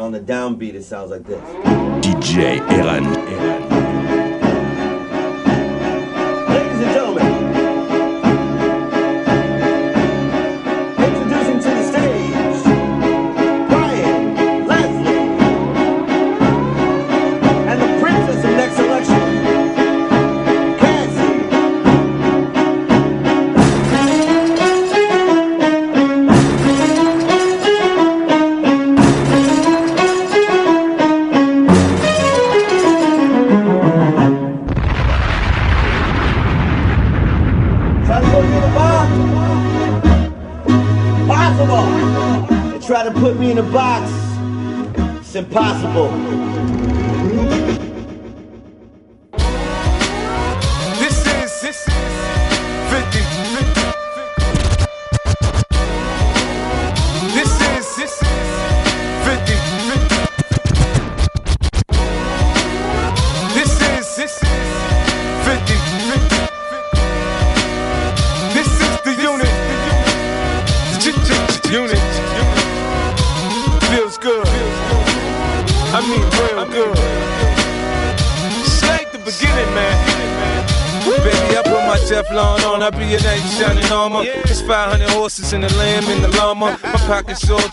And on the downbeat, it sounds like this. DJ Eran. Eran.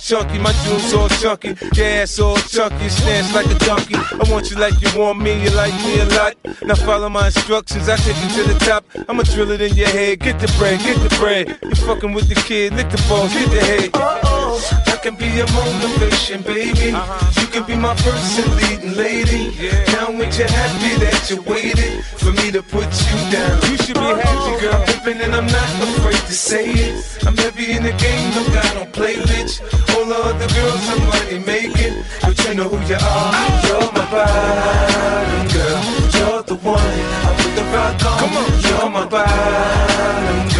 Chunky, my jewels all chunky. Ass all chunky, stance like a donkey. I want you like you want me, you like me a lot. Now follow my instructions, I take you to the top. I'ma drill it in your head, get the bread, get the bread. You fucking with the kid, lick the balls, get the head. I can be your motivation, baby. Uh-huh. You can be my first and leading lady. Now ain't you happy that you waited for me to put you down? You should be happy, uh-huh. girl. I'm pimping and I'm not afraid to say it. I'm heavy in the game, no guy don't play bitch. All the other girls I'm money making, but you know who you are. You're my bottom girl. You're the one I put the rock on. Come on. You're my bottom girl.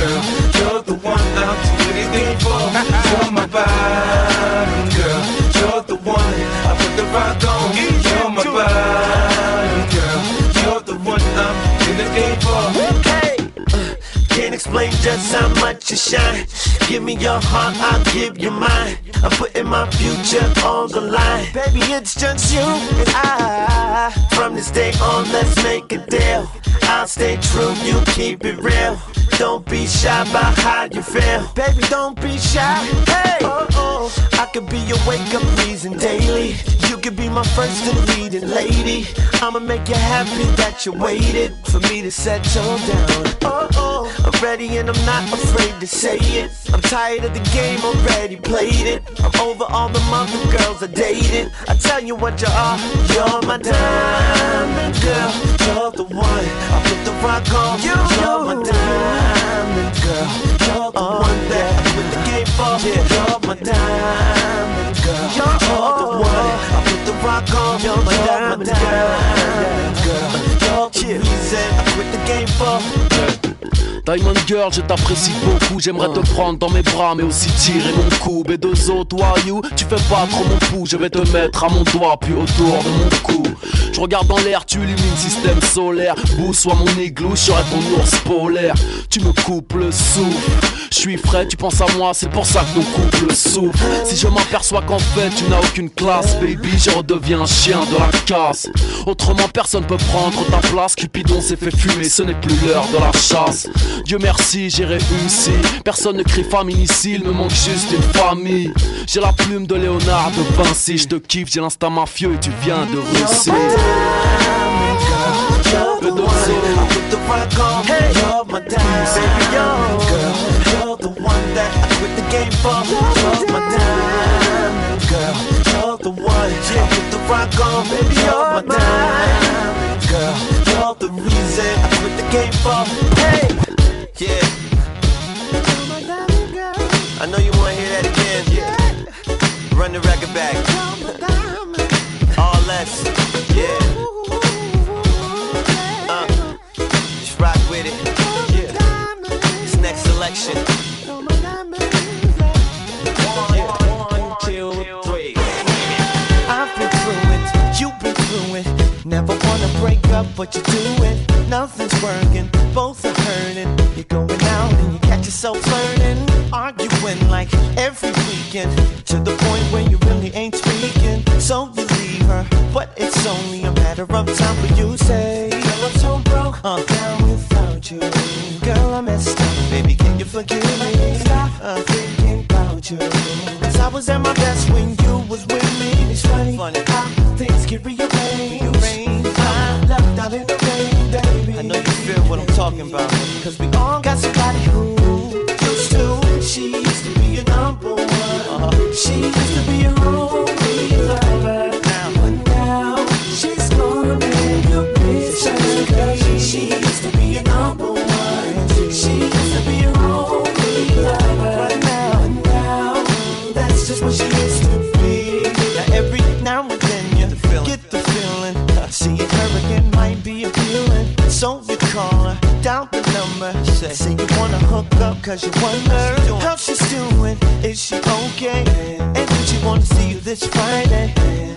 Bottom girl. You're the one I put the rock on. You're my bottom girl. You're the one I'm in the game for. Can't explain just how much you shine. Give me your heart, I'll give you mine. I'm putting my future on the line. Baby, it's just you and I. From this day on, let's make a deal. I'll stay true, you keep it real. Don't be shy about how you feel. Baby, don't be shy. Hey, oh, oh. I could be your wake up reason daily. You could be my first and leading lady. I'ma make you happy that you waited for me to set settle down. Oh, oh. I'm ready and I'm not afraid to say it. I'm tired of the game, already played it. I'm over all the mother girls I dated. I tell you what you are, you're my diamond girl. You're the one I put the rock on. You're my diamond girl. You're the one that You're my diamond girl. You're the one I put the rock on. You're my diamond girl. You're the reason I quit the game for. Diamond Girl, je t'apprécie beaucoup. J'aimerais te prendre dans mes bras, mais aussi tirer mon coup. B2O, toi, you, tu fais pas trop mon pouls. Je vais te mettre à mon doigt, puis autour de mon cou. Je regarde dans l'air, tu illumines système solaire. Bou, soit mon igloo, je serai ton ours polaire. Tu me coupes le souffle. Je suis frais, tu penses à moi, c'est pour ça que nos couples souffrent. Si je m'aperçois qu'en fait tu n'as aucune classe, baby, je redeviens un chien de la casse. Autrement, personne peut prendre ta place. Cupidon s'est fait fumer, ce n'est plus l'heure de la chasse. Dieu merci, j'ai réussi. Personne ne crie famine ici, il me manque juste une famille. J'ai la plume de Léonard de Vinci, je te kiffe, j'ai l'instinct mafieux et tu viens de Russie. The you're. You're for. You're my diamond girl. You're the one I put the rock on. Baby, you're my diamond girl. You're the reason I quit the game for. Hey, yeah. I know you wanna hear that again. Yeah. Run the record back. R. Les. Yeah. Uh, just rock with it. Yeah. This next selection. Up, but you do it. Nothing's working, both are hurting. You're going out and you catch yourself flirting, arguing like every weekend. To the point where you really ain't speaking. So you leave her, but it's only a matter of time for you say, Girl, I'm so broke, uh, down without you. Girl, I messed up, baby, can you forgive me? Stop uh, thinking about you. Cause I was at my best when you was with me. It's funny, funny. how things get rearranged. I left out in the rain, baby. I know you feel what I'm talking about. Cause we all got somebody who used to. She used to be a number one. Uh-huh. She used to be a only lover. Now, But now she's gonna make you bitch. She used to be a number one. So you call her, down the number. Say. Say you wanna hook up cause you wonder doing? how she's doing. Is she okay? And did she wanna see you this Friday?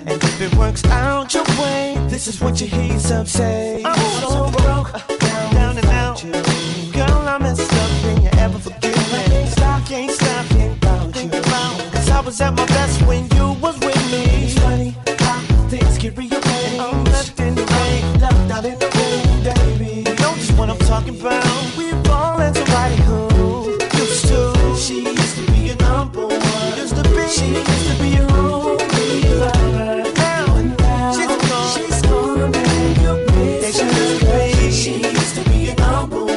And if it works out your way, this is what you hear yourself say. I'm so broke, down, down and out. Girl, I messed up, can you ever forgive me? Stop, can't stop thinking about you. Cause I was at my best when you was with talking about. We've all had somebody who used to. She used to be a number one. Used to be. She used to be a only lover. Now, she's gone. She's gonna make you miss her. She used to be a number one.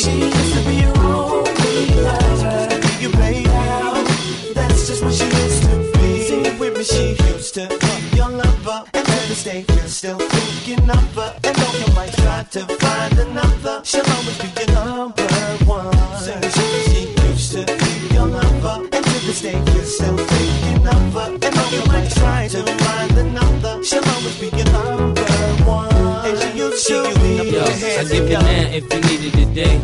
She used to be a only lover. Used to be your that's just what she used to be. Sing with me. She used to be your lover. And to this day, you're still thinking of her. And though you might try to find she'll always be your number one. She, used to be your lover. And to this day, you're still thinking of her. And though you might try to find another, she'll always be your number one. And she used to be Yo, I give you now if you need it today.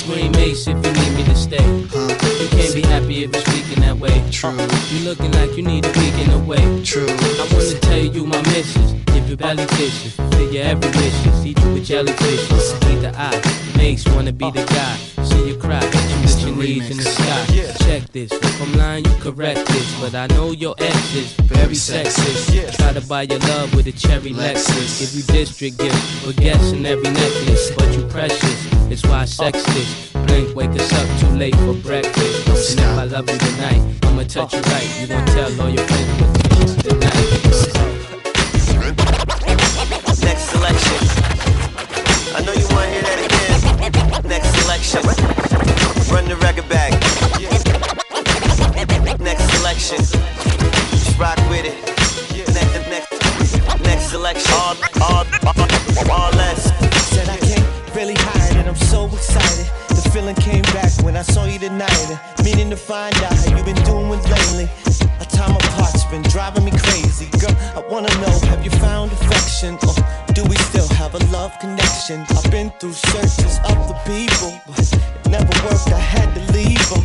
Scream ace if you need me to stay. You can't be happy if weak in that way. True. You looking like you need to be in a week away. True. I wanna tell you my missus. Give you belly fishes. Fill your every wishes. Eat you with jellyfishes. Eat the eye. Makes wanna be the guy. See you cry. Put your knees in the sky. Check this. If I'm lying, you correct this. But I know your ex is very sexist. Try to buy your love with a cherry Lexus. Give you district gift for guessing every necklace. But you precious. It's why I sex this. Blink, wake us up too late for breakfast. And if I love you tonight, I'ma touch you right. You gon' tell all your friends what you tonight. Selection. Run the record back. Next selection. Just rock with it. Next, next, next selection. All, all, all, R. Les. Said I can't really hide it, I'm so excited. Feeling came back when I saw you tonight. Meaning to find out how you been doing lately. Our time apart's been driving me crazy. Girl, I wanna know, have you found affection? Or do we still have a love connection? I've been through searches of the people, but it never worked, I had to leave them.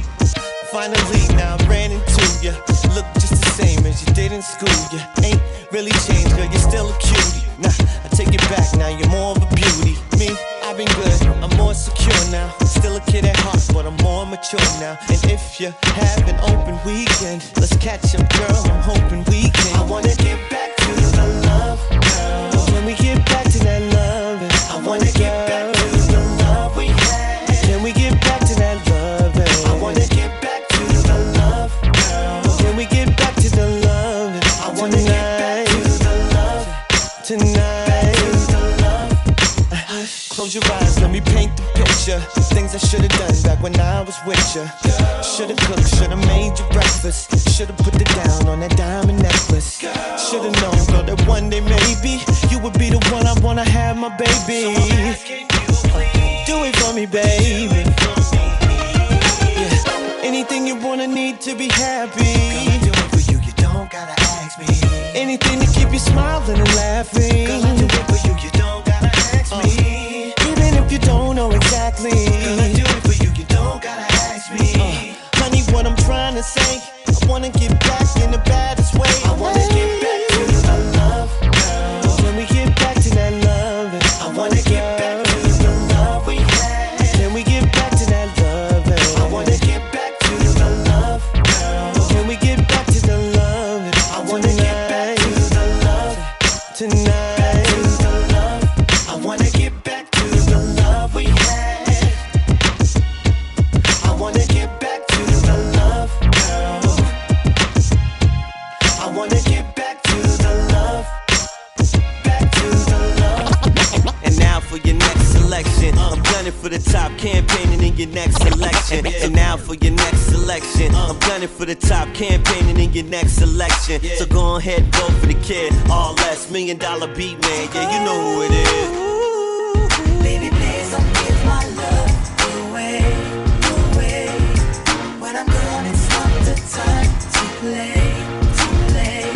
Finally, now I ran into you. Look just the same as you did in school. You ain't really changed, girl. You're still a cutie. Nah, I take it back. Now you're more of a beauty. Me, I've been good. I'm more secure now. Still a kid at heart, but I'm more mature now. And if you have an open weekend, let's catch up, girl. I'm hoping we can. I wanna get back the. Things I should've done back when I was with you. Should've cooked, should've made you breakfast. Should've put it down on that diamond necklace. Should've known, girl, that one day maybe you would be the one I wanna have my baby. Do it for me, baby. Yeah. Anything you wanna need to be happy. do it for you, you don't gotta ask me. Anything to keep you smiling and laughing. Girl, I do it for you, you know gunning for the top, campaigning in your next election. So go ahead, vote for the kid. R. Les million dollar beat man. Yeah, you know who it is. Baby, please don't give my love away, away. When I'm gone, it's not the time to play, to play.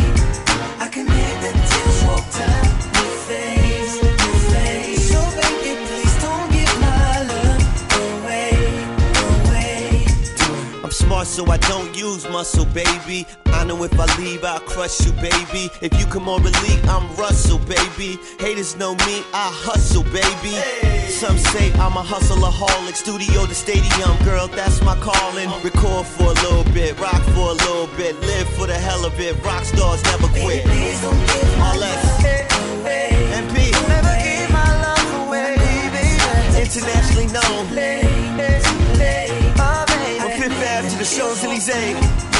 I can hear the tears roll down your face, your face. So baby, please don't give my love away, away. I'm smart, so I don't use muscle, baby. I know if I leave, I'll crush you, baby. If you come on relief, I'm Russell, baby. Haters know me, I hustle, baby. Some say I'm a hustleaholic, studio to stadium, girl, that's my calling. Record for a little bit, rock for a little bit, live for the hell of it. Rock stars never quit. All away. MP, Never give my love away, baby. internationally known. To the Champs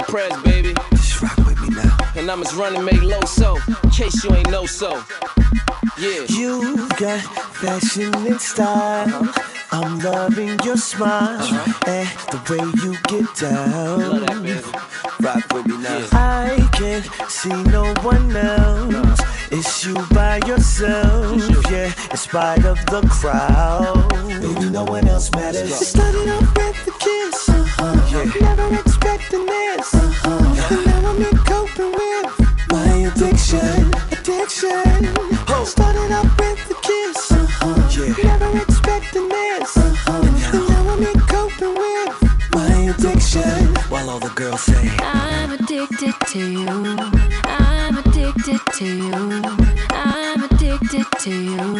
press, baby. Just rock with me now. And I'm as running mate low so, in case you ain't know so. Yeah. You got fashion and style. I'm loving your smile and the way you get down. Love that, baby. Rock with me now. I can't see no one else. It's you by yourself, yeah, in spite of the crowd. Baby, no one else matters. It started off with a kiss, uh-huh. never expecting this. Uh-huh. And now I'm in coping with my addiction, addiction. Started off with a kiss, uh-huh. never expecting this. Uh-huh. And now I'm in coping with my addiction. While all the girls say, I'm addicted to you. I'm addicted to you. To you.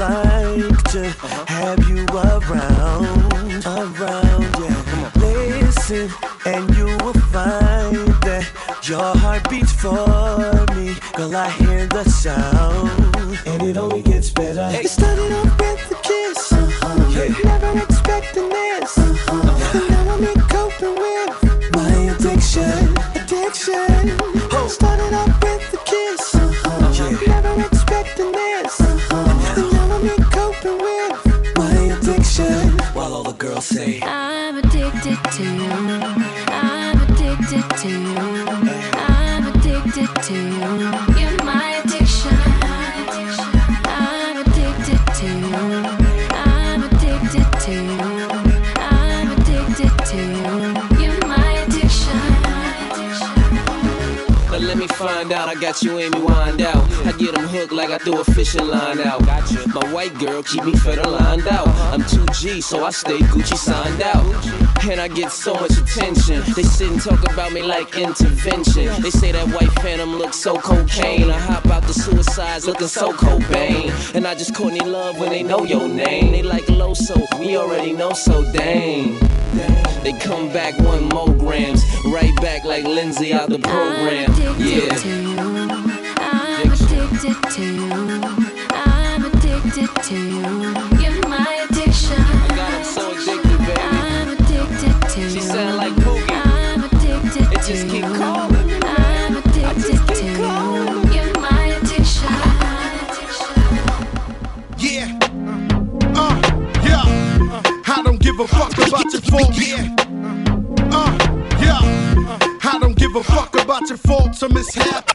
Like to uh-huh. have you around, around, yeah. come on. Listen, and you will find that your heart beats for me. Girl, I hear the sound, and it only gets better. Start it started off with a kiss, uh-huh. yeah. never got you Amy wind out. I get them hooked like I threw a fishing line out. Gotcha. My white girl keep me fed and lined out. I'm 2G, so I stay Gucci signed out. And I get so much attention. They sit and talk about me like intervention. They say that white phantom looks so cocaine. I hop out the suicides looking so Cobain. And I just Courtney Love when they know your name. They like Loso, we already know so dang. They come back one more grams, right back like Lindsay out the program. Yeah. Addicted to you. I'm addicted to you. You're my addiction. God, I'm so addicted, baby. I'm addicted to you. She sound like Boogie. I'm addicted It to just I'm addicted to you. You're my addiction. Yeah. Uh. Yeah. Uh, I don't give a fuck about your faults. Yeah. Uh, yeah. I don't give a fuck about your faults or mishaps.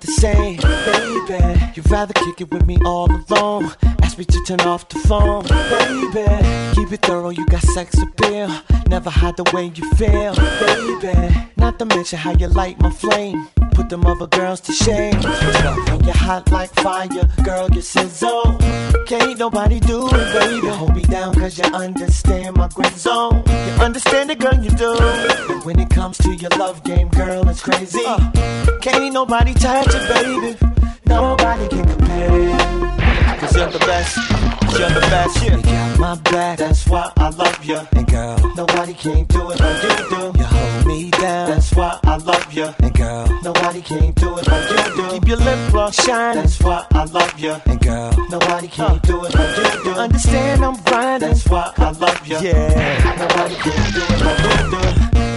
The same, baby. You'd rather kick it with me all alone. Ask me to turn off the phone, baby. Keep it thorough, you got sex appeal. Never hide the way you feel, baby. To mention how you light my flame. Put them other girls to shame. And you're hot like fire, girl, you sizzle. Can't nobody do it, baby. Hold me down, cause you understand my grid zone. You understand it, girl, you do. But when it comes to your love game, girl, it's crazy. Can't nobody touch it, baby. Nobody can compare. Cause you're the best. You're the best. yeah. You got my back. That's why I love you. And girl, nobody can do it like you do. Me down. That's why I love you. And girl, nobody can do it like you do. Keep your lip gloss shine. That's why I love you. And girl, nobody can do it like you do. Understand I'm grinding. That's why I love you. Yeah. Nobody can do it like you do.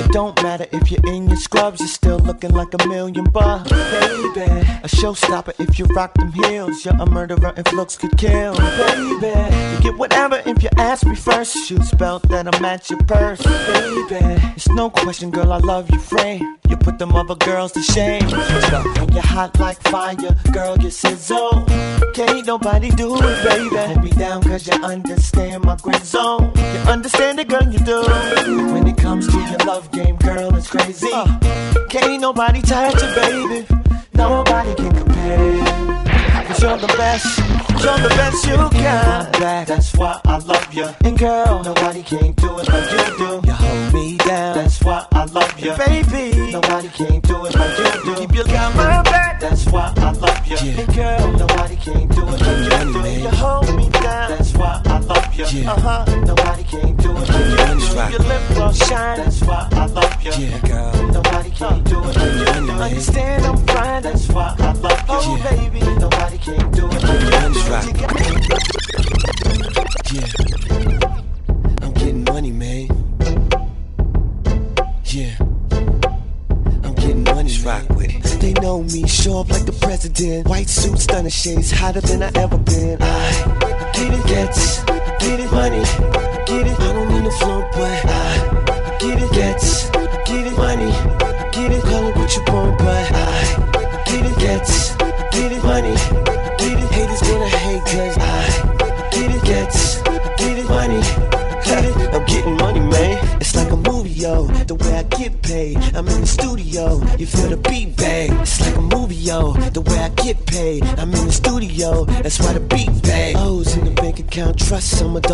It don't matter if you're in your scrubs, you're still looking like a million bucks, baby. A showstopper if you rock them heels. You're a murderer if looks could kill, baby. You get whatever if you ask me first. Shoot spell that'll match your purse, baby. It's no question, girl, I love you, frame. You put them other girls to shame. You're hot like fire, girl, you sizzle. Can't nobody do it, baby. Hold me down, cause you understand my grid zone. You understand it, girl, you do. When it comes to your love game, girl, it's crazy. Uh. Can't nobody touch it, baby. Nobody can compare. Cause you're the best, you're the best you got back. That's why I love you. And girl, nobody can do it like you do. You hold me down. That's why I love you. Baby, nobody can do it like you do. Keep your got my back. That's why I love you. And girl, nobody can do it like you do. You hold me down. That's why I love you. Uh huh. Nobody can do it like you do. Keep your lip gloss shine. That's why I love you. Yeah, girl. Nobody can do it like you do. Understand I'm fine. That's why I love you. Oh, baby, suit, stunner shades, hotter than I ever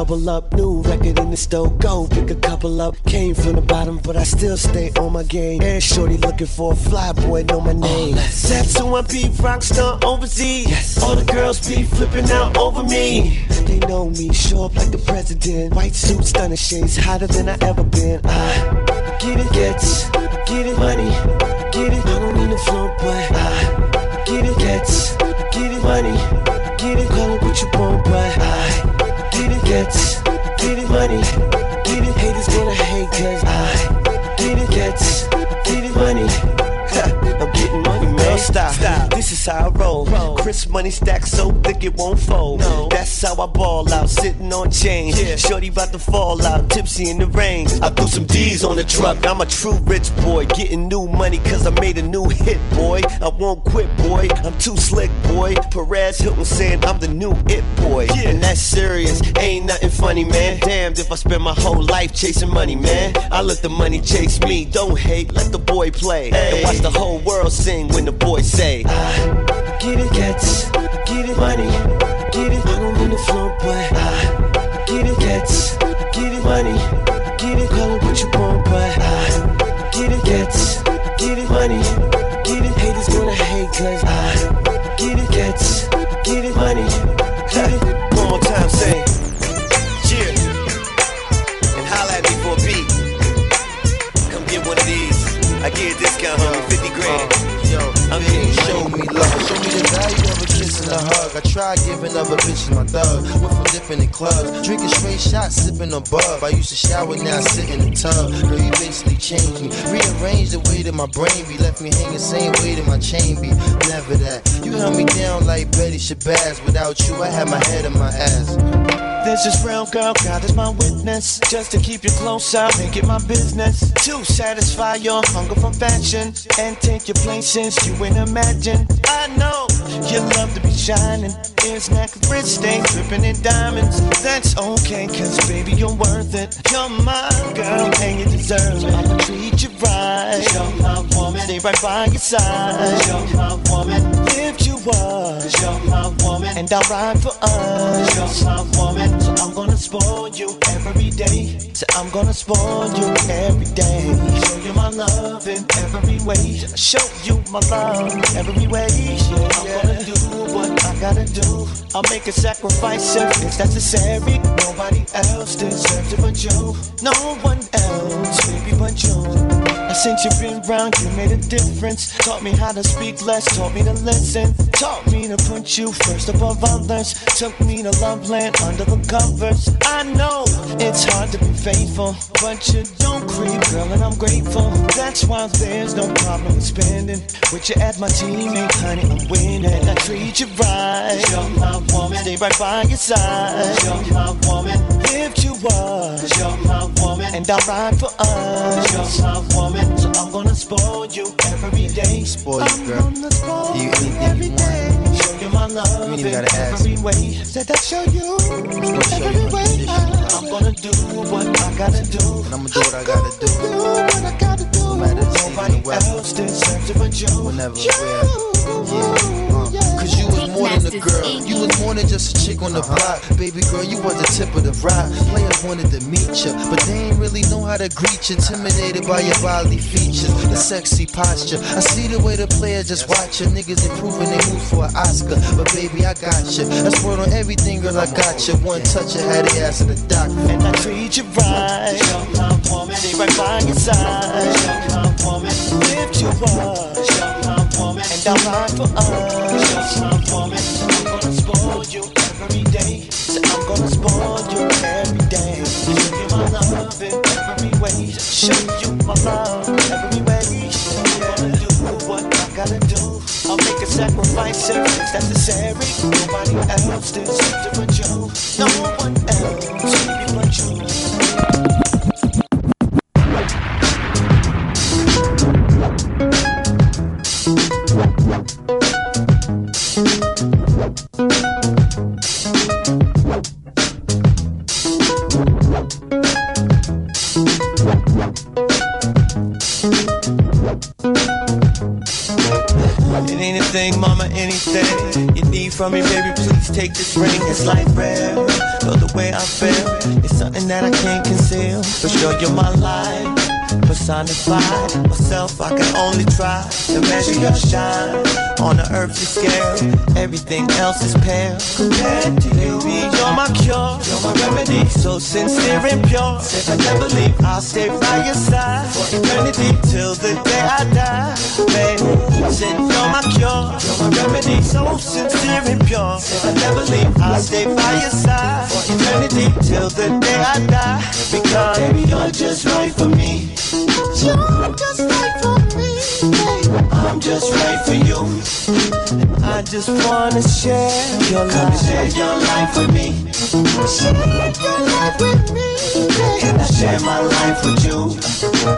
double up. New record in the store, go pick a couple up. Came from the bottom, but I still stay on my game. And shorty looking for a fly boy, know my name. That's who I be, rockstar overseas. Yes. All the girls be flipping out over me. They know me, show up like the president. White suit, stunning shades, hotter than I ever been. I get it, gets, get it, money, how I roll. Chris money stack so thick it won't fold. That's how I ball out, sitting on change. Shorty about to fall out, tipsy in the rain. I threw some D's on the truck. I'm a true rich boy, getting new money cause I made a new hit, boy. I won't quit, boy. I'm too slick, boy. Perez Hilton saying I'm the new it boy. And that's serious, ain't nothing funny, man. Damned if I spend my whole life chasing money, man. I let the money chase me. Don't hate, let the boy play. And watch the whole world sing when the boy say, I get it, gets, get it, money, get it. I don't mean to flaunt, but I get it, gets, get it, money, get it. Call it what you want, but I get it, gets, get it, money, get it. Haters gonna hate, cause I my thug. Went from in clubs, drinking straight shots, sipping a bub. I used to shower, now I sit in the tub. Girl, you basically changed me. Rearranged the way that my brain be. Left me hanging same way that my chain be. Never that. You held me down like Betty Shabazz. Without you, I had my head in my ass. This is real, girl. God is my witness. Just to keep you close, I'll make it my business. To satisfy your hunger for fashion and take your place since you ain't imagine. I know you love to be shining. Ears, neck, wrist, stay dripping in diamonds. That's okay, cause baby, you're worth it. You're my girl, and you deserve it. I'ma treat you right. You're my woman. Stay right by your side. You're my woman. You up. You're my woman. And I'll ride for us. Cause You're my woman. So I'm gonna spoil you every day. So I'm gonna spoil you every day. Show you my love in every way. Show you my love every way. Yeah, I'm gonna do what I gotta do. I'll make a sacrifice if it's necessary. Nobody else deserves it but you. No one else, baby, but you. Since you've been around, you made a difference. Taught me how to speak less, taught me to listen. Taught me to put you first above others. Took me to love land under the covers. I know it's hard to be faithful, but you don't creep, girl, and I'm grateful. That's why there's no problem with spending. With you at my teammate, honey, I'm winning. I treat you right. You're my woman. Stay right by your side. You're my woman. Lift you up. You're my woman. And I'll ride for us. You're my woman. So I'm gonna spoil you every day. Spoil you, I'm girl. gonna spoil Do you anything every you want. Show you my love You ain't even in gotta ask. every way. Said I show you gonna show you way. I'm gonna do what I gotta do. And I'ma do what I gotta do. Do what I gotta do. No matter the season Nobody else deserves it but you. Whenever, you. where. Yeah. More than a girl. You was more than just a chick on the uh-huh. block. Baby girl, you was the tip of the rock. Players wanted to meet you, but they ain't really know how to greet you. Intimidated by your bodily features, the sexy posture. I see the way the players just watch you. Niggas improving they move for an Oscar. But baby, I got you. That's word on everything, girl, I got you. One touch, I had the ass of the doctor. And I treat you right. You're my woman. Stay right by your side. You're my woman. Lift you up. Ride for us. I'm gonna spoil you every day. So I'm gonna spoil you every day. Show you my love in every way. Show you my love every way. I'm gonna do what I gotta do. I'll make a sacrifice if it's necessary. Nobody else deserves it but you. No one else, take this ring. It's like rare. Know the way I feel. It's something that I can't conceal. For sure, you're my life. Personified myself, I can only try to measure your shine on an earthly scale. Everything else is pale compared to you. You're my cure, you're my remedy. So sincere and pure. If I never leave, I'll stay by your side for eternity till the day I die. Said you're my cure, my remedy. So sincere and pure. I never leave, I'll stay by your side for eternity till the day I die. Because baby, you're just right for me. You're just right for me. I'm just right for you. I just wanna share your life. share your life with me. Share your life with me. And I share my life with you.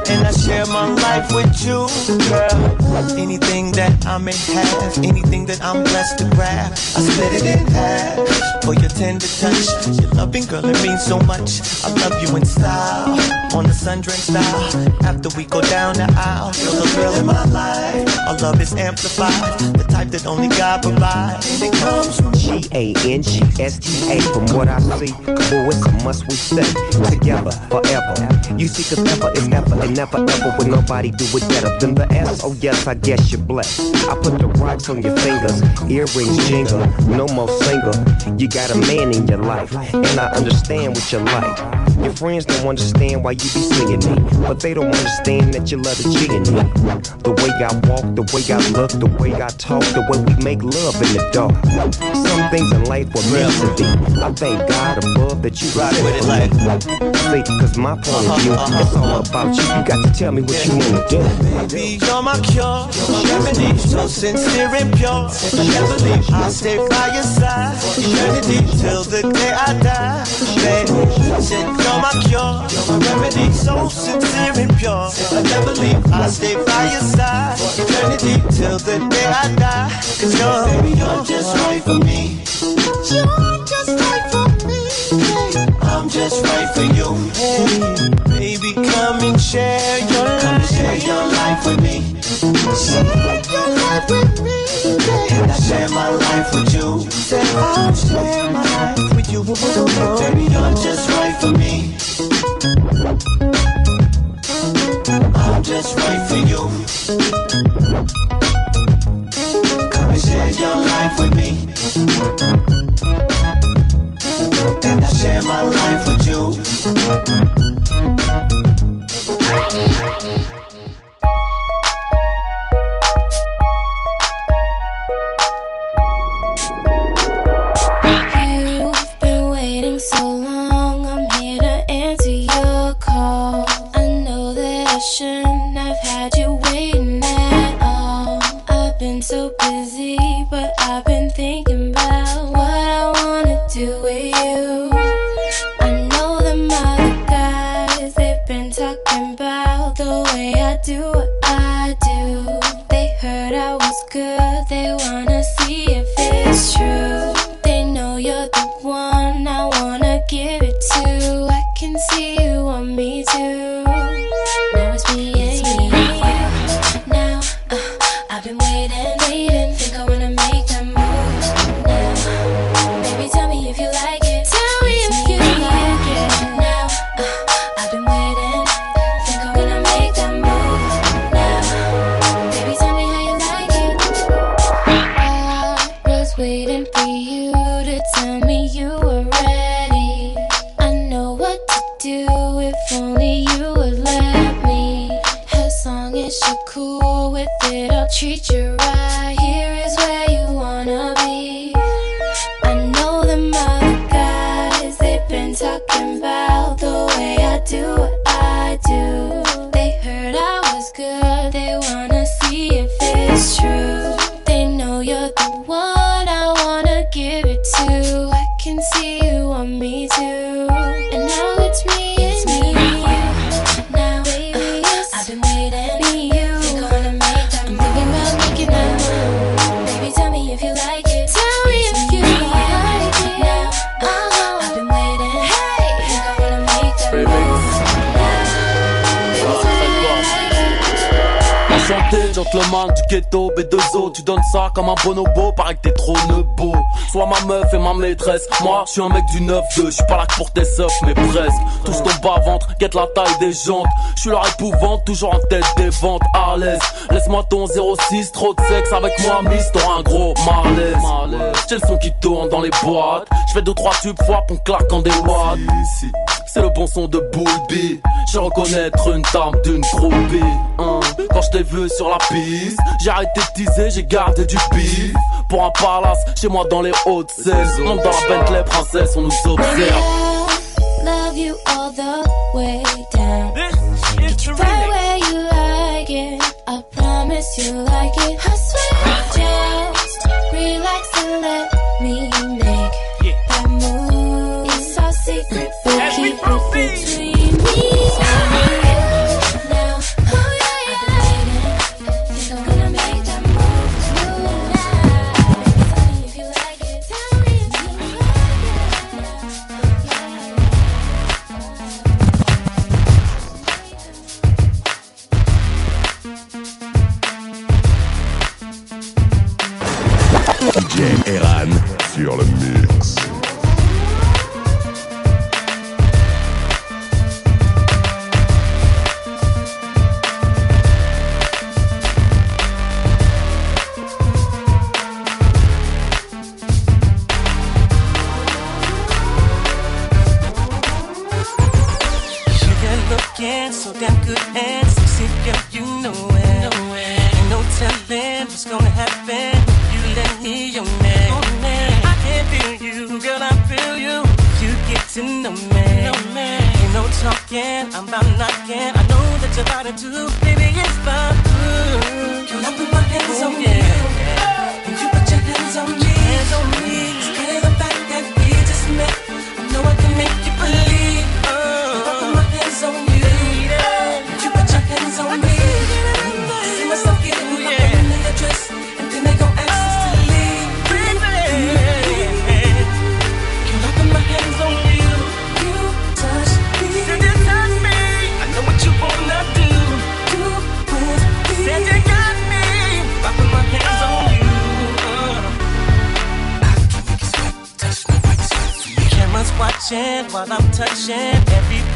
And I share my life with you, girl. Anything that I may have, anything that I'm blessed to grab, I split it in half for your tender touch. Your loving girl, it means so much. I love you in style. On the sun drenched style. After we go down the aisle, you're the thrill in my life. Our love is amplified, the type that only God provides. It comes from G A N G S T A. From what I see, boy, it's a must we stay together forever. You see, cause ever is never and never ever will nobody do it better than the S. Oh, yes, I guess you're blessed. I put the rocks on your fingers, earrings jingle, no more single. You got a man in your life, and I understand what you like. Your friends don't understand why you be singing me, but they don't understand that you love the G in me. The way I walk, the way I look, the way I talk, the way we make love in the dark. Some things in life were meant to be. I thank God above that you ride with it like. See, cause my point of view, uh-huh, it's all uh-huh. about you. You got to tell me what you wanna do. Baby, you're my cure, remedy, so sincere and pure. Never leave, I'll stay by your side, eternity till the day I die. Baby, you're my cure, you're my remedy, so sincere and pure. I never leave, I'll stay by your side, eternity till the day I die. Cause you're, baby, you're just right for me. You're just right for me. I'm just right for you. Hey, baby, come and share your life. share your life with me. Share your life with me. And I share my life with you. Say I'll share my life with you. Baby, you're just right for me. I'm just right for you. Come and share your life with me. And I share my life with you. Comme un bonobo, paraît que t'es trop nebo. Sois ma meuf et ma maîtresse, moi je suis un mec du 9-2, je suis pas là que pour tes seufs, mais presque. Touche ton bas ventre, guette la taille des jantes, je suis leur épouvante, toujours en tête des ventes, à l'aise. Laisse-moi ton 06, trop de sexe avec moi, miss, t'auras un gros malaise. J'ai le son qui tourne dans les boîtes, je fais deux trois tubes, fois qu'on claque en des watts. C'est le bon son de Bulby. Je reconnaître une dame d'une groupie. hein. Quand je t'ai vu sur la piste, j'ai arrêté de teaser, j'ai gardé du bif. Pour un palace, chez moi dans les hautes saisons. Monte dans la Bentley princesse, on nous observe. love you all the way down. Get you right where you like it. I promise you like it. I swear, just relax and let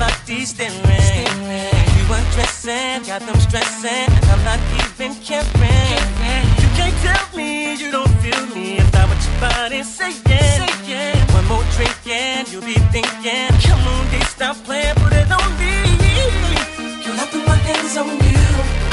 I'm staring. We were dressing, got them stressing, and I'm not even caring. You can't tell me you don't feel me if I what your body saying. One more drink and you'll be thinking, come on, they stop playing, put it on me. You let the one hands on you.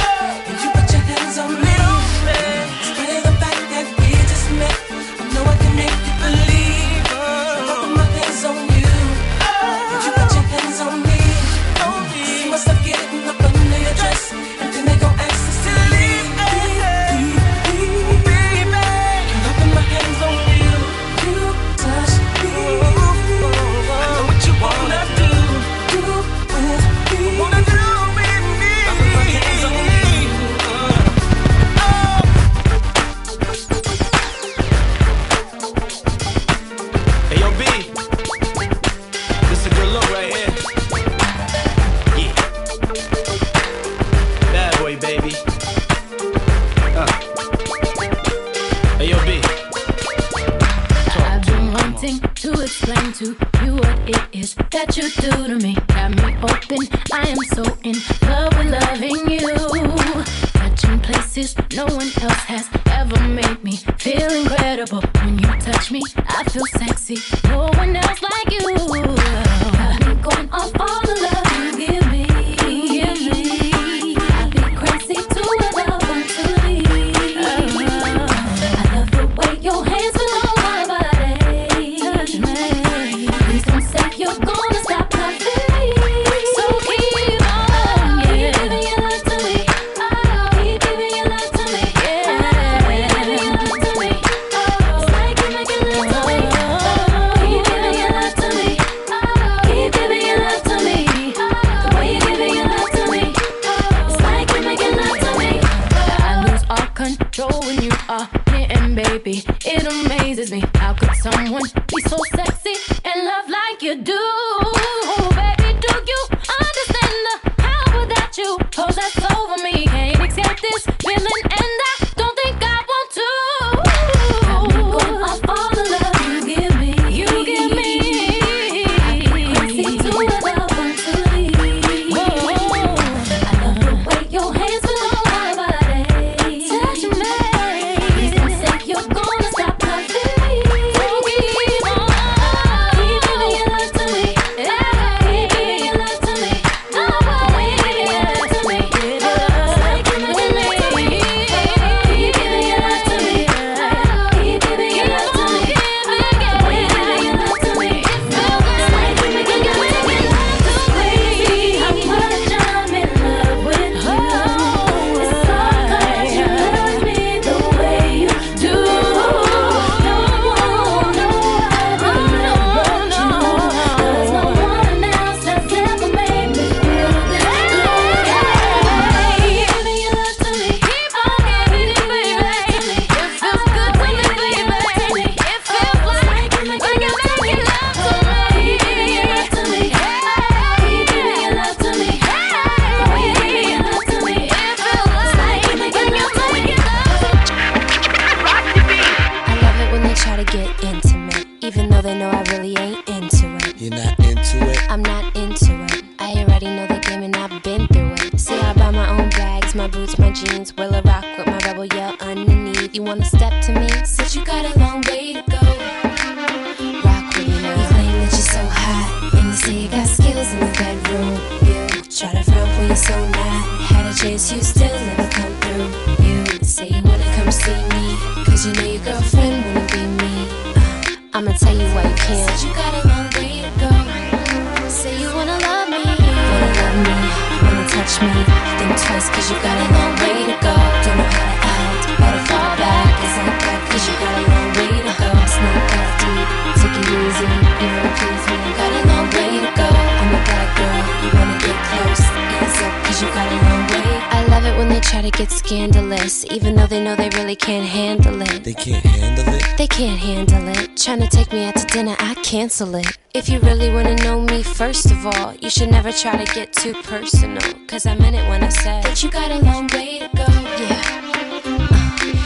Try to get scandalous, even though they know they really can't handle it. They can't handle it. They can't handle it. Trying to take me out to dinner, I cancel it. If you really wanna know me, first of all, you should never try to get too personal. Cause I meant it when I said that you got a long way to go. Yeah.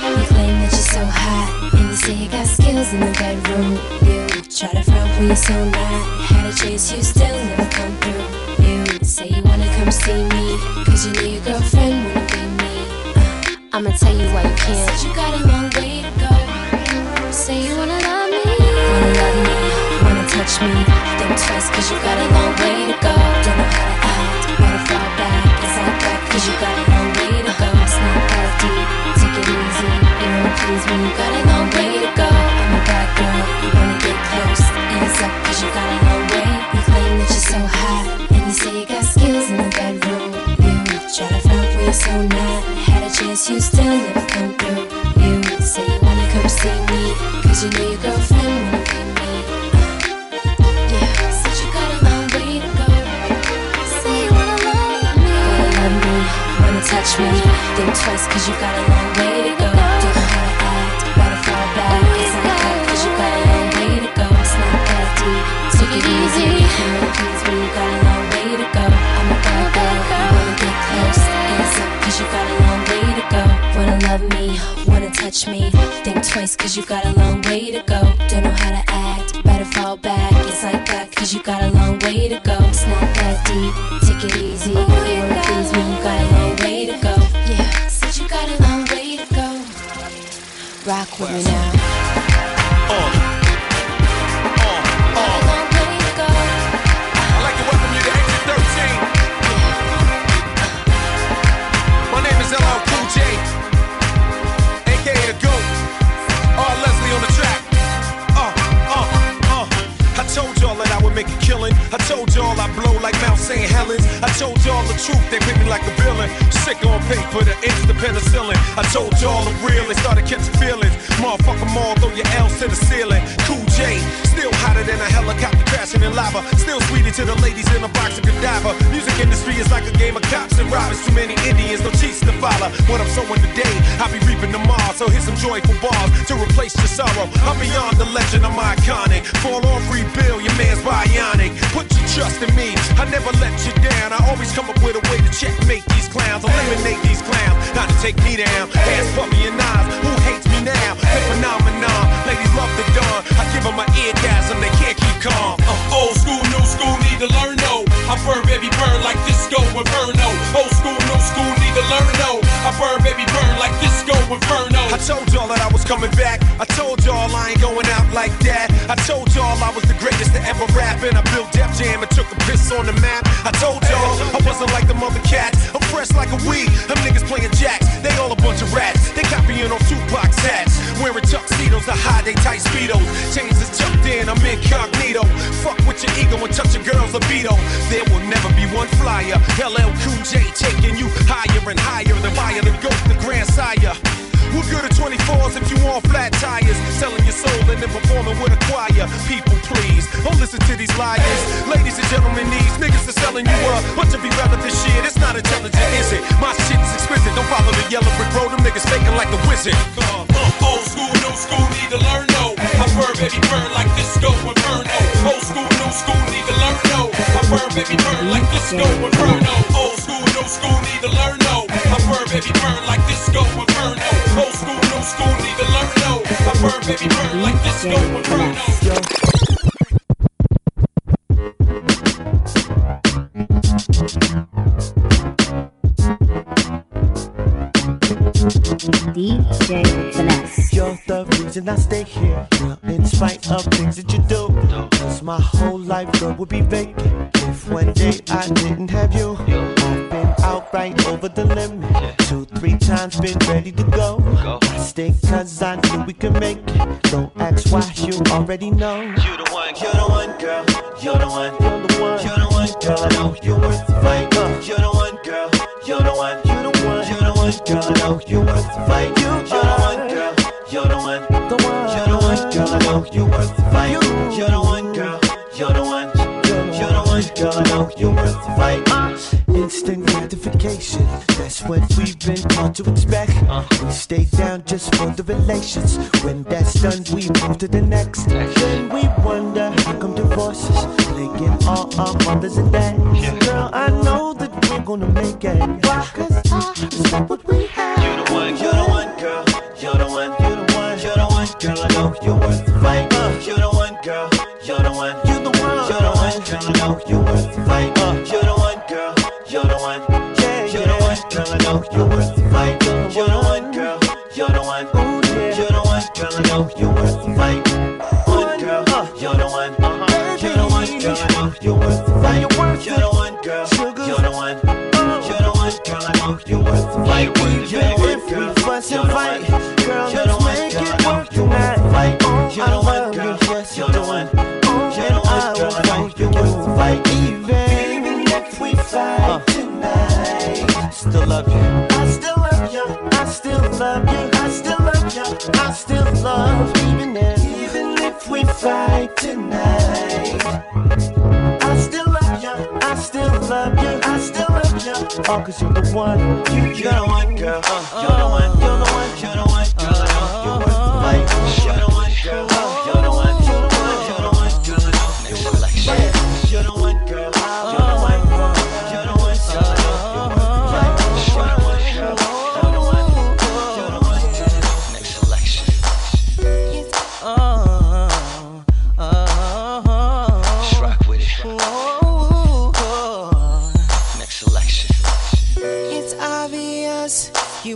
Uh, you claim that you're so hot, and you say you got skills in the bedroom. You try to front when you're so not. Had a chance, you still never come through. You say you wanna come see me, cause you know your girlfriend I'ma tell you why you can't. Said you got a long way to go. Say you wanna love me, wanna love me, wanna touch me. Think twice, cause you got a long way to go. Don't know how to act, better fall back. It's like that, cause you got a long way to go. It's not that deep, take it easy. You wanna please me, you got You still never come through. You say you wanna come see me, cause you know your girlfriend wanna be me. Uh, yeah, said you got a long way to go. Say you wanna love me, wanna love me, wanna touch me. Think twice, cause you got a long way to go. Don't know how to act, better fall back. It's like that, cause you got a long way to go. It's not that deep, take it easy. You know, you got love me, wanna touch me. Think twice, cause you got a long way to go. Don't know how to act, better fall back. It's like that, cause you got a long way to go. It's not that deep, take it easy. You wanna please me, you got a long way to go. Yeah, said you got a long way to go. Rock with me now. Told y'all I blow like Mount St. Helens. I told y'all the truth, they pick me like a villain. Sick on paper, the the penicillin. I told y'all the real, they started catching feelings. Motherfucker, all throw your L's to the ceiling. Cool J, still hotter than a helicopter crashing in lava. Still sweeter to the ladies in a box of cadaver. Music industry is like a game of cops and robbers. Too many Indians, no cheats to follow. What I'm sowing today, I'll be reaping tomorrow. So here's some joyful bars to replace your sorrow. I'm beyond the legend, I'm iconic. Fall off, rebuild, your man's bionic. Put your trust in me, I never let you down. I always come up with a way to checkmate these clowns, eliminate these clowns, not to take me down. Ass puppy and knives, who hates me now? The phenomenon, ladies love the dawn. I give them an eargasm, they can't keep calm. Uh, Old school, new school, need to learn no. I burn, baby, burn like disco inferno. Old school, new school, need to learn no. I burn, baby, burn like disco inferno. I told y'all that I was coming back. I told y'all I ain't going out like that. I told y'all I was the greatest to ever rap, and I built Def Jam and took a piss on the map. I told y'all I wasn't like the mother cats. I'm fresh like a weed. Them niggas playing jacks. They all a bunch of rats. They copying on Tupac's hats. Wearing tuxedos to hide they tight speedos. Chains is tucked in, I'm incognito. Fuck with your ego and touch a girl's libido. There will never be one flyer. LL Cool J taking you higher and higher. than fire, the ghost, the grand sire. We're good at 24s if you want flat tires. Selling your soul and then performing with a choir. People, please, don't listen to these liars. Ladies and gentlemen, these niggas are selling you a bunch of irrelevant shit. It's not intelligent, is it? My shit is exquisite. Don't follow the yellow brick road. Them niggas faking like a wizard. Uh, uh, old school, new school, need to learn no. I burn, baby, burn like disco inferno. Old school, new school, need to learn no. Burn, baby, burn like disco inferno. Old school, new school, need to learn no. I burn, baby, burn like disco inferno. Old school, new school, need to learn no. I burn, baby, burn like disco inferno. DJ Finesse. Yo, the reason I stay here. Girl, in spite of things that you do. Cause my whole life, girl, would be vacant. If one day I didn't have you. I've been out right over the limit. Two, three times been ready to go. I stay cause I knew we could make it. Don't ask why, you already know. You're the one, you're the one, girl. You're the one, you're the one, you're the one, girl. I know you're worth the fight. You're the one, girl. You're the one, you're the one, girl. I know you're worth the fight. You're the one, girl. You're the one, the one, you're the one, girl. I know you're worth the fight. You're the one, girl. You're the one, you're the one, girl. I know you're worth the fight. Instant gratification, that's what we've been taught to expect. Uh-huh. We stay down just for the relations. When that's done, we move to the next. Then we wonder how come divorces plaguing all our mothers and dads. Girl, I know that we're gonna make it. Why? Cause I respect what we have. You're the one, you're the one, girl. You're the one, you're the one, you're the one, girl. I know you're worth the fight. Uh. You're the one, girl. You're the one, you're the one, you're the one, girl. I know you're worth the fight. You're the one, you're the one, girl. I know you're worth the fight. You're the one, girl. You're the one, you're the one, girl. I know you're worth the fight. One girl, you're the one, you're the one, girl. I know you're worth the fight. You're the one, girl. You're the one, you're the one, girl. I know you're worth the fight. You know if we fuss and fight, Still love you. I still love you, I still love you, I still love you, I still love even if, even if we fight tonight. I still love you, I still love you, I still love you, oh, all cause you're the one. You, You're the one, girl. You're the one. You're the one. You're the one,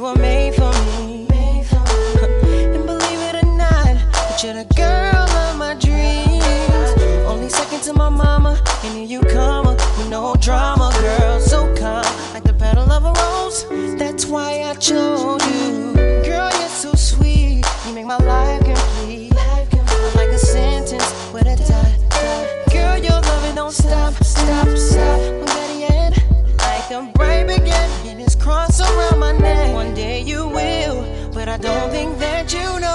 you were made for me. and believe it or not, but you're the girl of my dreams. Only second to my mama, and here you come with no drama, girl. So calm, like the petal of a rose. That's why I chose don't think that you know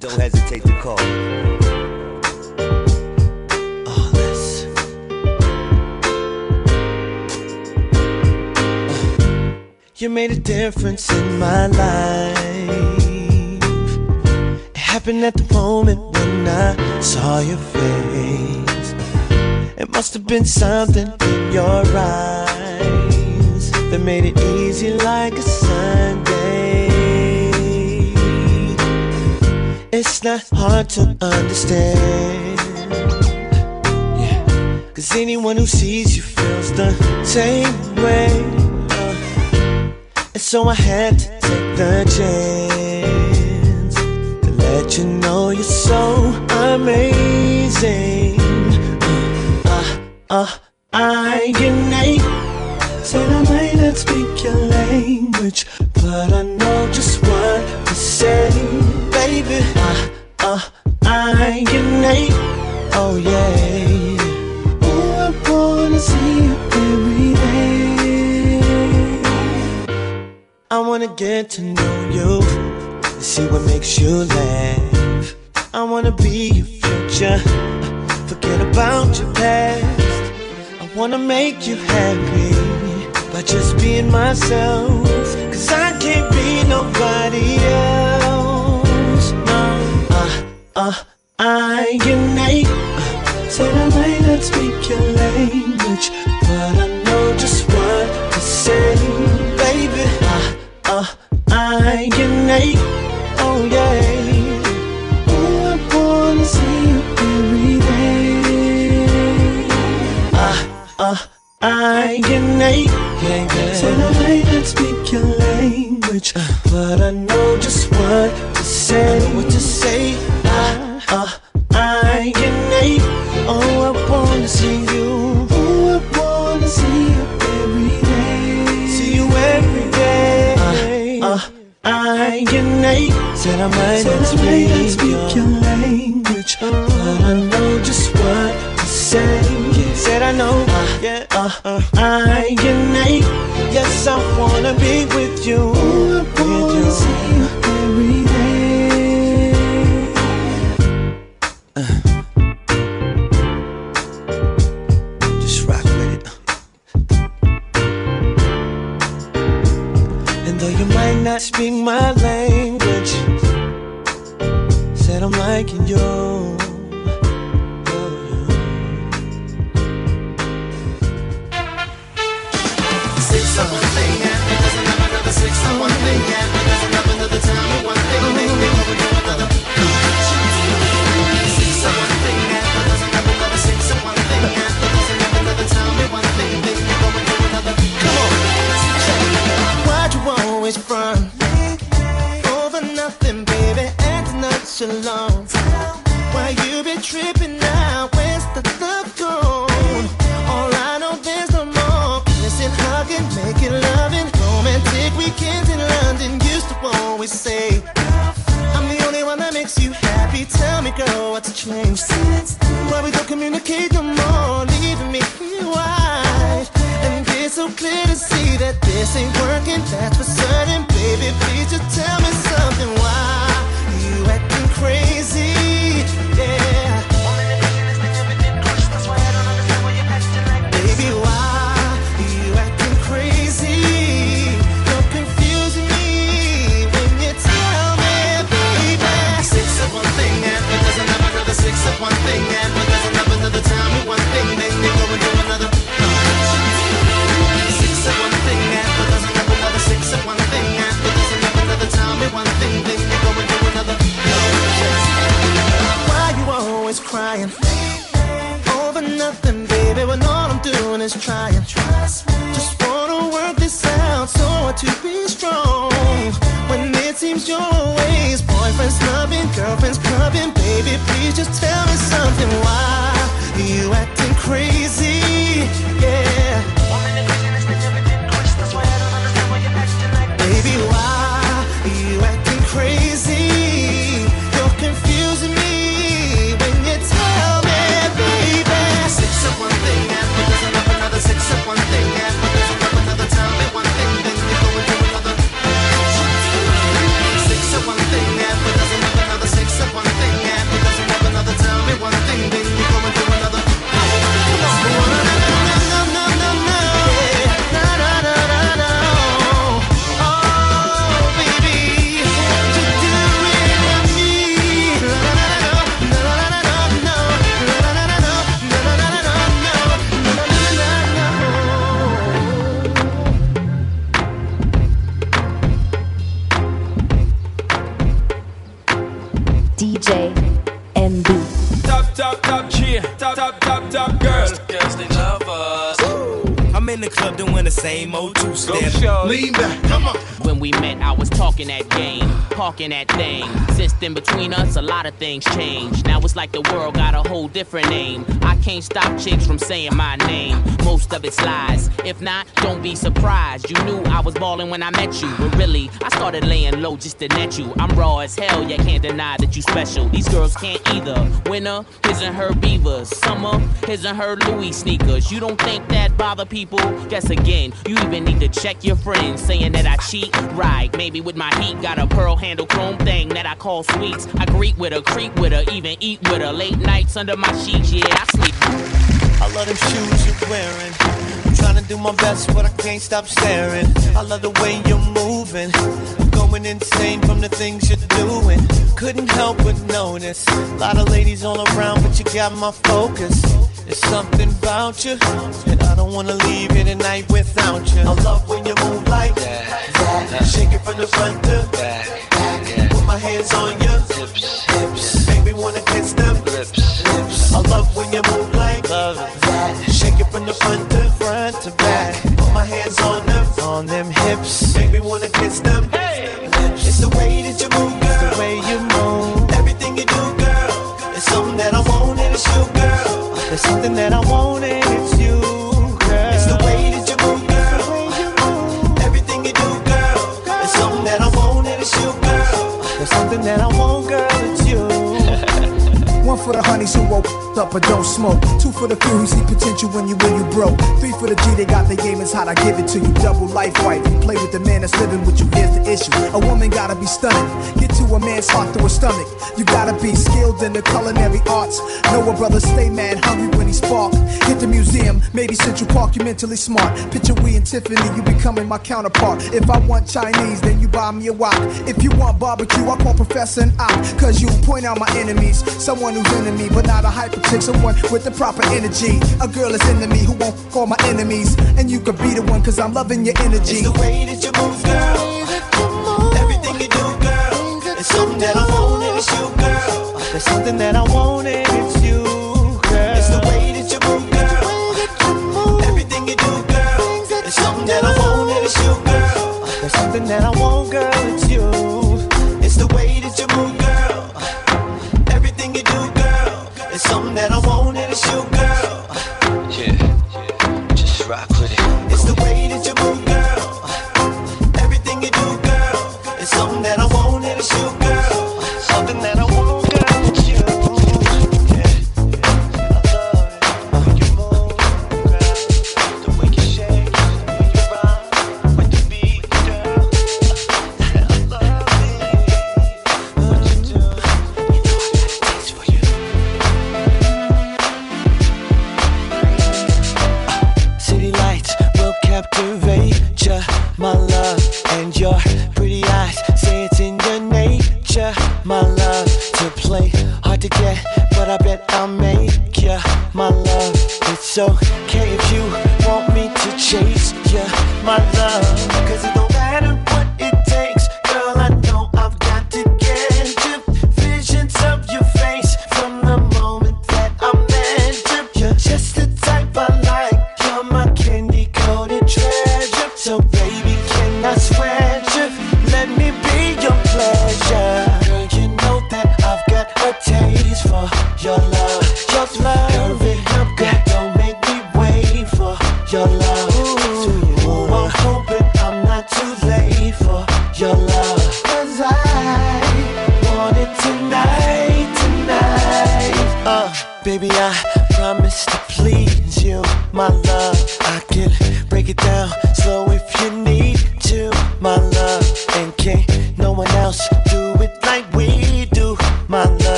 don't hesitate to call. This. You made a difference in my life. It happened at the moment when I saw your face. It must have been something in your eyes that made it easy like a It's not hard to understand. Yeah. Cause anyone who sees you feels the same way. Uh, and so I had to take the chance to let you know you're so amazing. Uh, uh, I can name. Said I might not speak your language, but I know just what to say, baby. Uh, I. Oh yeah. Oh, I wanna see you every day. I wanna get to know you, see what makes you laugh. I wanna be your future, forget about your past. I wanna make you happy by just being myself. Cause I can't be nobody else. No, uh, uh, I. Uh, said I might not speak your language, but I know just what to say, baby. Uh, uh, I name. Oh yeah. Oh, I wanna see you every day. Uh, uh, I name. Yeah, yeah. Said I might not speak your language, but I know just what to say. What to say? Uh, uh, I can name. I wanna see you. I wanna see you every day. See you every day. I can name. Said I might not speak your language. Yes, I wanna be. With you. Doing is trying. Just wanna work this out so I to be strong. When it seems you're always boyfriends loving, girlfriends clubbing, baby, please just tell me something. Why you acting crazy? Same old two step. Lean back, come on. When we met, I was talking that game, talking that thing. Since then, between us, a lot of things changed. Now it's like the world got a whole different name. I can't stop chicks from saying my name. Most of it's lies. If not, don't be surprised. You knew I was balling when I met you, but really, I started laying low just to net you. I'm raw as hell, you can't deny that you special. These girls can't either. Winter, his and her beavers. Summer, his and her Louis sneakers. You don't think that bother people? Guess again, you even need to check your friends saying that I cheat. Right, maybe with my heat, got a pearl handle chrome thing that I call sweets. I greet with her, creep with her, even eat with her. Late nights under my sheets, yeah, I sleep. I love them shoes you're wearing. I'm trying to do my best, but I can't stop staring. I love the way you're moving. Going insane from the things you're doing. Couldn't help but notice. A lot of ladies all around, but you got my focus. There's something about you, and I don't wanna leave here tonight without you. I love when you move like that. Shake it from the front to back. Put my hands on your hips. hips. Make me wanna kiss them lips. lips. I love when you move like that. Shake it from the front to front to back. Put my hands on them, on them hips. Make me wanna kiss them. Something that I want and it's you, girl. It's the way that you move, girl. Everything you do, girl. It's something that I want and it's you, girl. There's something that I want, girl. It's you. One for the honeys who woke up but don't smoke. Two for the few who see potential when you when you broke. Three for the G they got the game is hot. I give it to you. Double life wife. You play with the man that's living with you. Here's the issue. A woman gotta be stunning. Get to a man's heart through a stomach. You gotta be skilled in the culinary arts. Know a brother stay mad hungry when he spark. Hit the museum, maybe Central Park. You mentally smart. Picture we and Tiffany. You becoming my counterpart. If I want Chinese, then you buy me a wok. If you want barbecue, I call Professor and Ock. Cause you point out my enemies. Someone who's into me, but not a hyper chick. Someone with the proper energy. A girl is into me who won't call my enemies. And you could be the one, cause I'm loving your energy. It's the way that you move, girl. Everything you do, girl. It's something that I want and it's you, girl. There's something that I want and it's you, girl. It's the way that you move, girl. Everything you do, girl. It's something that I want and it's you, girl. There's something that I want, girl. Captivate ya, my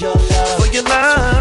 your love. For your love.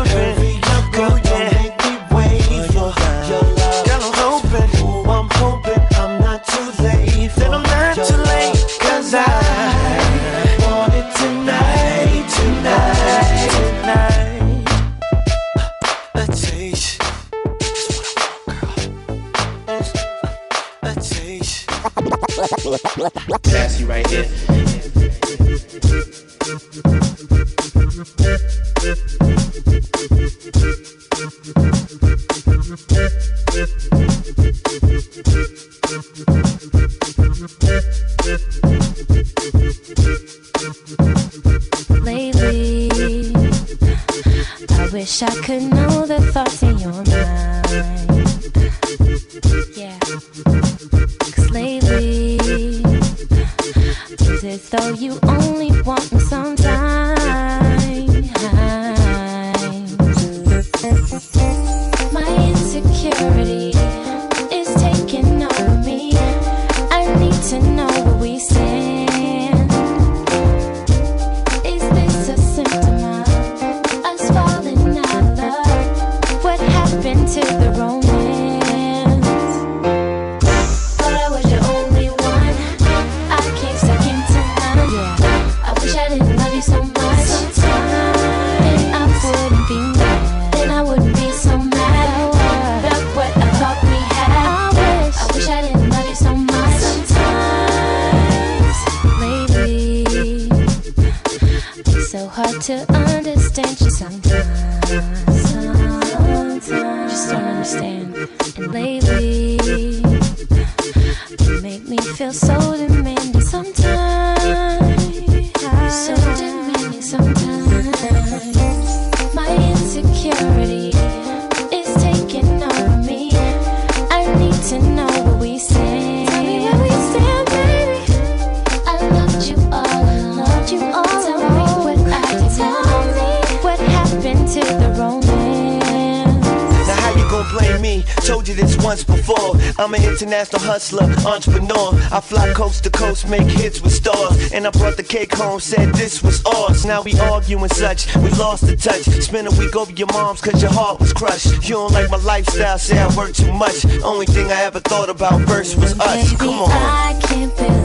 told you this once before. I'm an international hustler, entrepreneur. I fly coast to coast, make hits with stars. And I brought the cake home, said this was ours. Now we argue and such, we lost the touch. Spent a week over your mom's cause your heart was crushed. You don't like my lifestyle, say I work too much. Only thing I ever thought about first was us. Come on.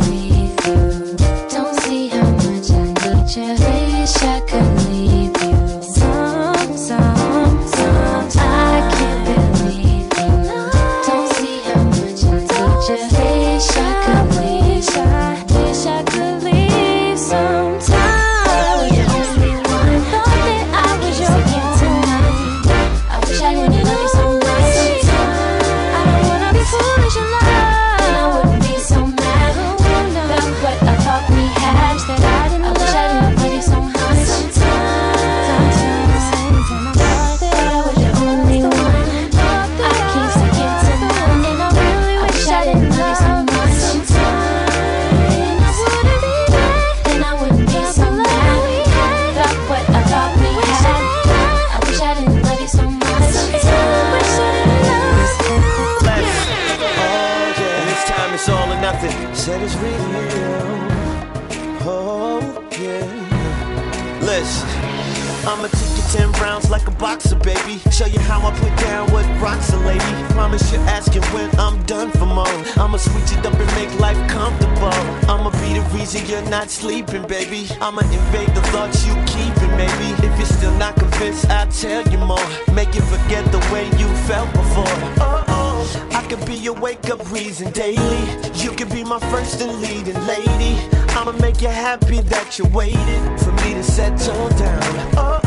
you how I put down with Bronson, lady. Promise you're asking when I'm done for more. I'ma switch it up and make life comfortable. I'ma be the reason you're not sleeping, baby. I'ma invade the thoughts you keeping, maybe. If you're still not convinced, I'll tell you more. Make you forget the way you felt before. Oh, oh. I could be your wake up reason daily. You could be my first and leading lady. I'ma make you happy that you waited for me to settle down. Oh,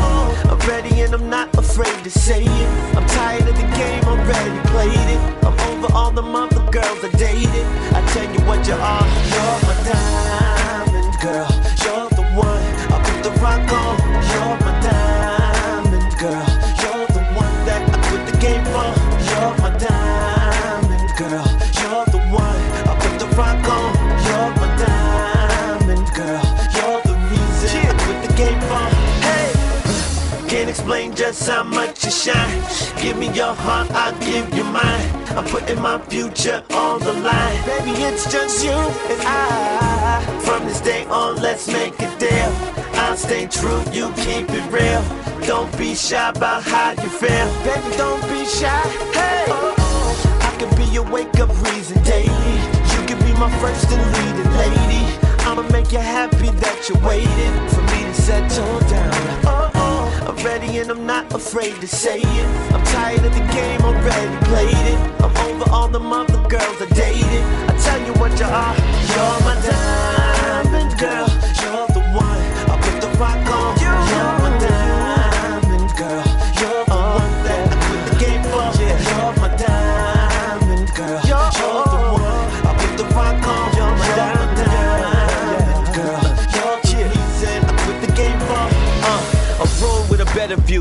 I'm ready and I'm not afraid to say it. I'm tired of the game, I'm ready played it. I'm over all the other girls I dated. I tell you what you are, you're my diamond girl. You're That's how much you shine. Give me your heart, I'll give you mine. I'm putting my future on the line. Baby, it's just you and I. From this day on, let's make a deal. I'll stay true, you keep it real. Don't be shy about how you feel. Baby, don't be shy. Hey, oh, oh. I can be your wake up reason daily. You can be my first and leading lady. I'ma make you happy that you waited for me to settle down. Oh, I'm ready and I'm not afraid to say it. I'm tired of the game, already played it. I'm over all the mother girls I dated. I tell you what you are, you're my diamond girl.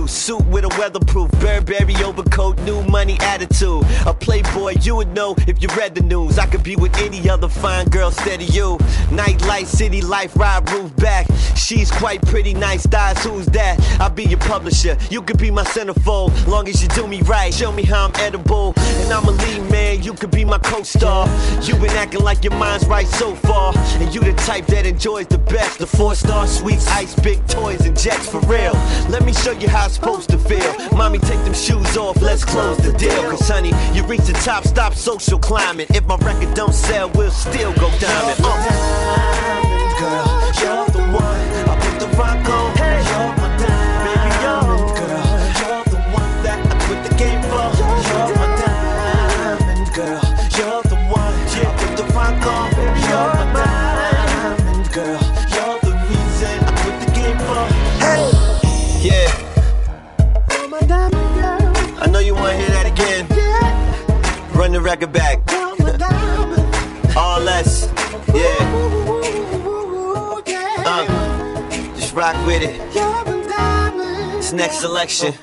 Suit with a weatherproof Burberry overcoat, new money attitude. A playboy, you would know if you read the news. I could be with any other fine girl, steady you. Nightlight, city life, ride roof back. She's quite pretty, nice thighs. Who's that? I'll be your publisher. You could be my centerfold, long as you do me right. Show me how I'm edible, and I'm a lead man. You could be my co-star. You've been acting like your mind's right so far, and you the type that enjoys the best. The four-star suites, ice, big toys, and jets for real. Let me show you how it's supposed to feel. Mommy, take them shoes off, let's close the deal. Cause honey, you reach the top, stop social climbing. If my record don't sell, we'll still go diamond. Uh. Girl, you're the one. I put the rock on. Record back. R. Les, yeah. Uh, just rock with it. It's next selection.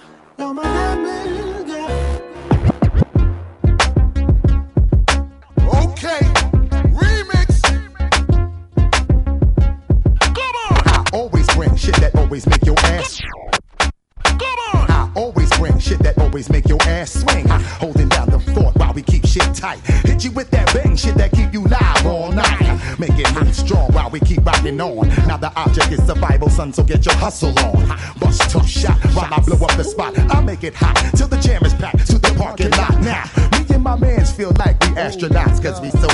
So get your hustle on. Bust tough shot while I blow up the spot. I make it hot till the jam is packed to the parking lot. Now, me and my mans feel like we astronauts, cause we so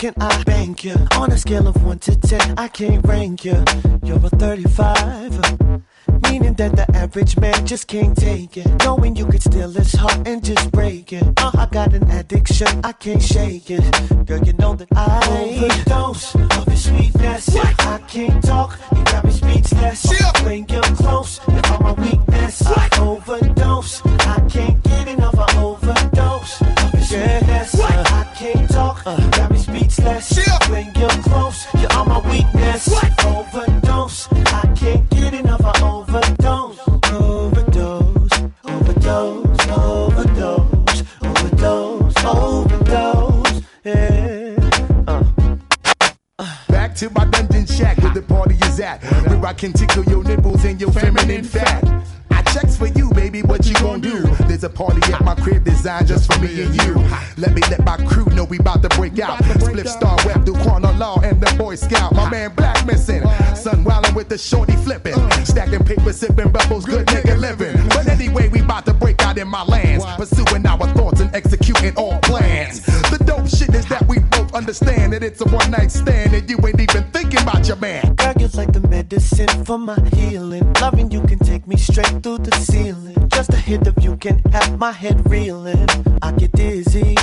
can I bank you? On a scale of 1 to 10, I can't rank you. You're a 35. Meaning that the average man just can't take it. Knowing you could steal his heart and just break it. Uh, I got an addiction, I can't shake it. Girl, you know that I overdose of your sweetness. I can't talk, you got me speechless. When you're close, you're all my weakness. I overdose, I can't get enough. I overdose of your sweetness. I can't talk, you speechless. When you're close, you're all my weakness. Overdose, I can't get enough. I overdose, overdose, overdose, overdose, overdose, overdose. Yeah. Uh. Back to my dungeon shack where the party is at. Where I can tickle your nipples and your feminine fat. Checks for you, baby, what you gon' do? There's a party at my crib designed just for me and you. Let me let my crew know we about to break out. Split star web Quanah Law and the Boy Scout. My man Black missing. Sun wildin' with the shorty flipping. Stacking paper, sipping bubbles, good nigga living. But anyway, we about to break out in my lands. Pursuing our thoughts and executing all plans. The understand that it's a one night stand and you ain't even thinking about your man. Girl, you're like the medicine for my healing. Loving you can take me straight through the ceiling. Just a hit of you can have my head reeling. I get dizzy.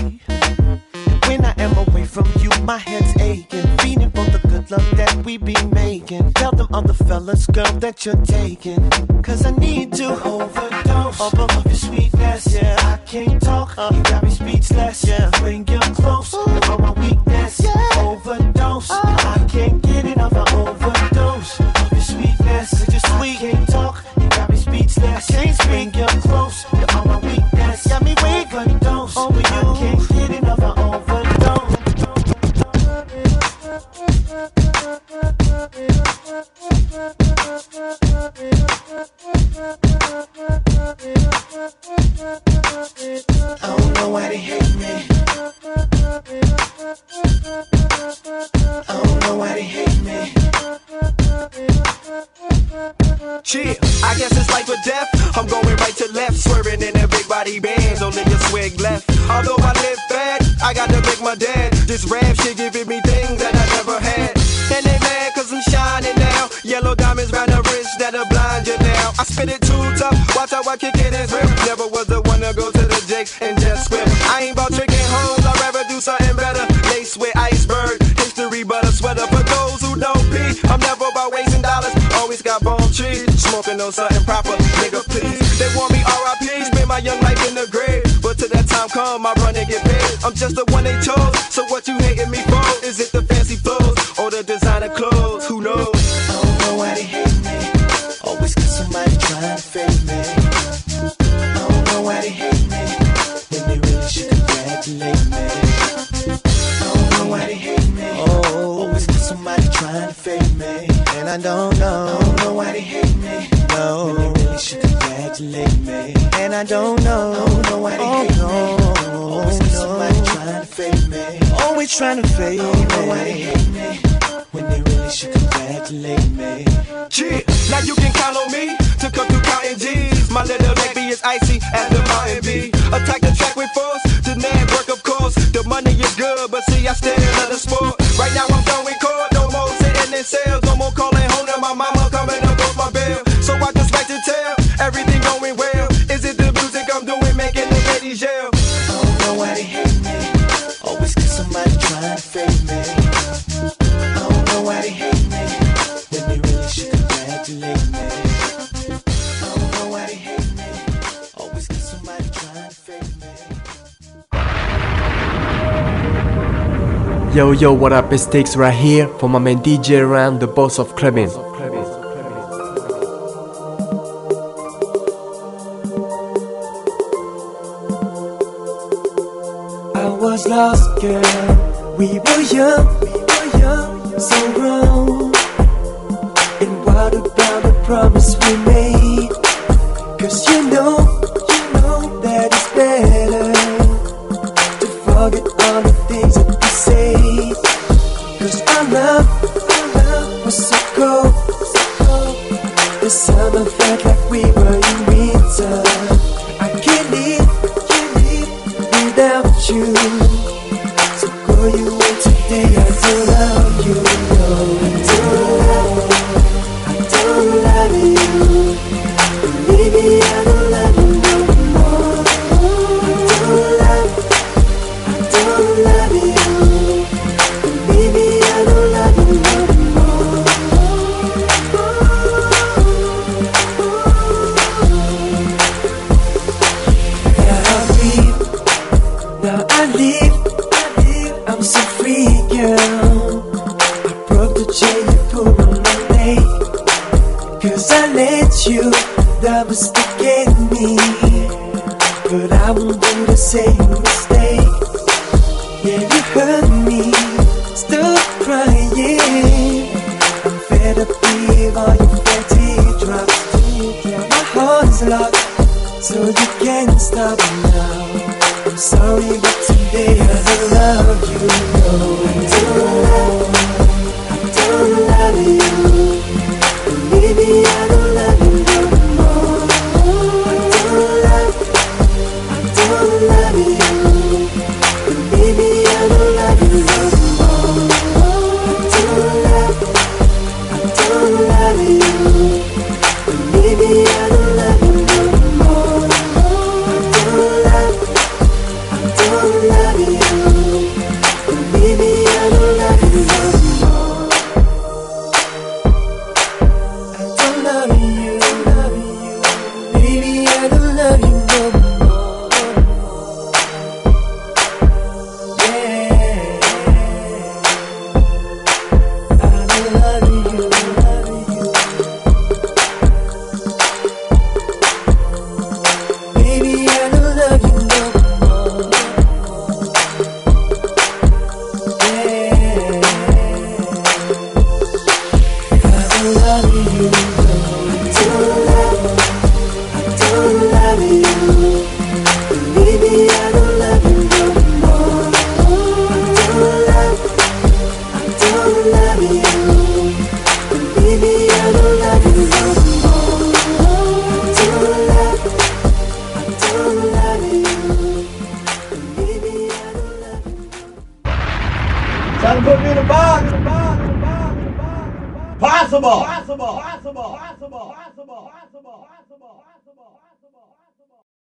When I am away from you, my head's aching. Feeding for the good love that we be making. Tell them other fellas, girl, that you're taking. Cause I need to overdose of of your sweetness. Yeah, I can't talk. You got me speechless. Yeah, when you're close, sweet. Can't talk, you got me speechless. Can't speak, you're close. You're on my weakness. Got me way overdose over you. I can't get enough, I overdose. I don't know why they hate me. I don't know why they hate me. Chill, I guess it's life or death. I'm going right to left, swerving in a big body bands, only a swig left. Although I live bad, I got to make my dad. This rap shit giving me things that I never had. And they mad cause I'm shining now. Yellow diamonds round the wrist that'll blind you now. I spit it too tough, watch how I kick it and rip. Never was the one to go to the Jake and just swim. I ain't about tricking smoking on something proper. Nigga, please. They want me RIP, spend my young life in the grave. But till that time come, I run and get paid. I'm just the one they chose. So what you I don't know. Oh, I don't know why me. Always got somebody trying to fade me. Always trying to fade me. I don't know why they hate me. When they really should congratulate me. Yeah, now you can count on me to come through counting G's. My little baby is icy as the mountain bee. Attack the track with force, to nab work of course. The money is good, but see I still love the sport. Right now I'm done with court, no more sitting in cells, Yo yo, what up? It's Sticks right here for my man DJ R'AN, the boss of clubbing. I was lost, girl.